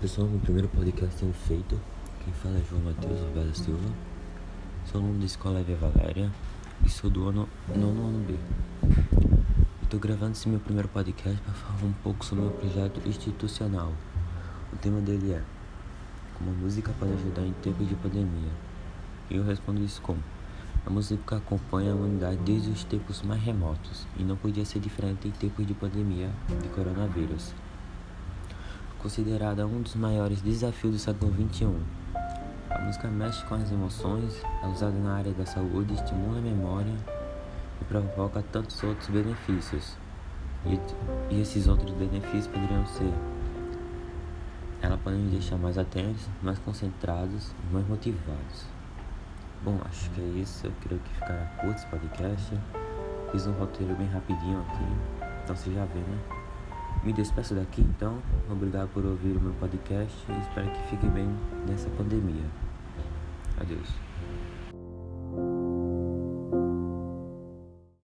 pessoal, meu primeiro podcast tenho feito. Quem fala é João Matheus Alveda Silva. Sou aluno da escola Evia Valéria e sou do ano nono ano B. Estou gravando esse meu primeiro podcast para falar um pouco sobre meu projeto institucional. O tema dele é Como a música pode ajudar em tempos de pandemia. E eu respondo isso como a música acompanha a humanidade desde os tempos mais remotos e não podia ser diferente em tempos de pandemia de coronavírus considerada um dos maiores desafios do século XXI. A música mexe com as emoções, é usada na área da saúde, estimula a memória e provoca tantos outros benefícios. E, e esses outros benefícios poderiam ser: ela pode nos deixar mais atentos, mais concentrados mais motivados. Bom, acho que é isso. Eu creio que ficará curto esse podcast. Fiz um roteiro bem rapidinho aqui, então você já vê, né? Me despeço daqui então. Obrigado por ouvir o meu podcast e espero que fique bem nessa pandemia. Adeus.